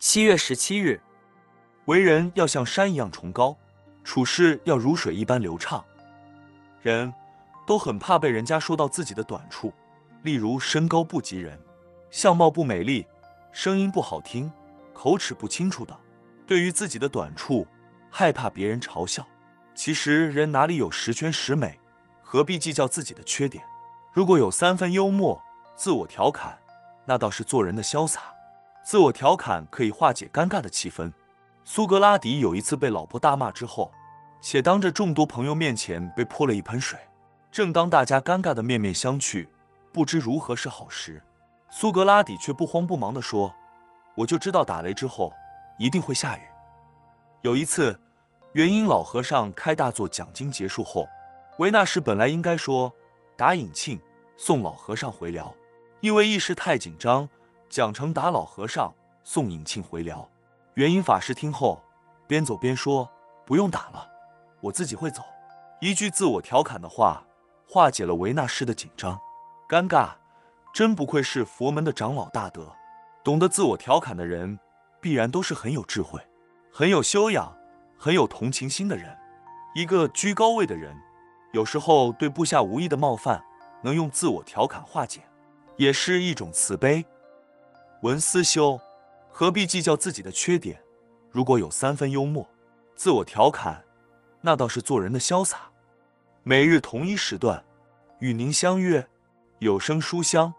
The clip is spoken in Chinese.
七月十七日，为人要像山一样崇高，处事要如水一般流畅。人都很怕被人家说到自己的短处，例如身高不及人，相貌不美丽，声音不好听，口齿不清楚的。对于自己的短处，害怕别人嘲笑。其实人哪里有十全十美，何必计较自己的缺点？如果有三分幽默，自我调侃，那倒是做人的潇洒。自我调侃可以化解尴尬的气氛。苏格拉底有一次被老婆大骂之后，且当着众多朋友面前被泼了一盆水。正当大家尴尬的面面相觑，不知如何是好时，苏格拉底却不慌不忙地说：“我就知道打雷之后一定会下雨。”有一次，元婴老和尚开大座讲经结束后，维纳斯本来应该说打引磬送老和尚回寮，因为一时太紧张，讲成打老和尚送引磬回辽。元婴法师听后，边走边说：“不用打了，我自己会走。”一句自我调侃的话，化解了维纳斯的紧张尴尬。真不愧是佛门的长老大德，懂得自我调侃的人，必然都是很有智慧、很有修养、很有同情心的人。一个居高位的人，有时候对部下无意的冒犯，能用自我调侃化解，也是一种慈悲。文思修。何必计较自己的缺点？如果有三分幽默，自我调侃，那倒是做人的潇洒。每日同一时段，与您相约有声书香。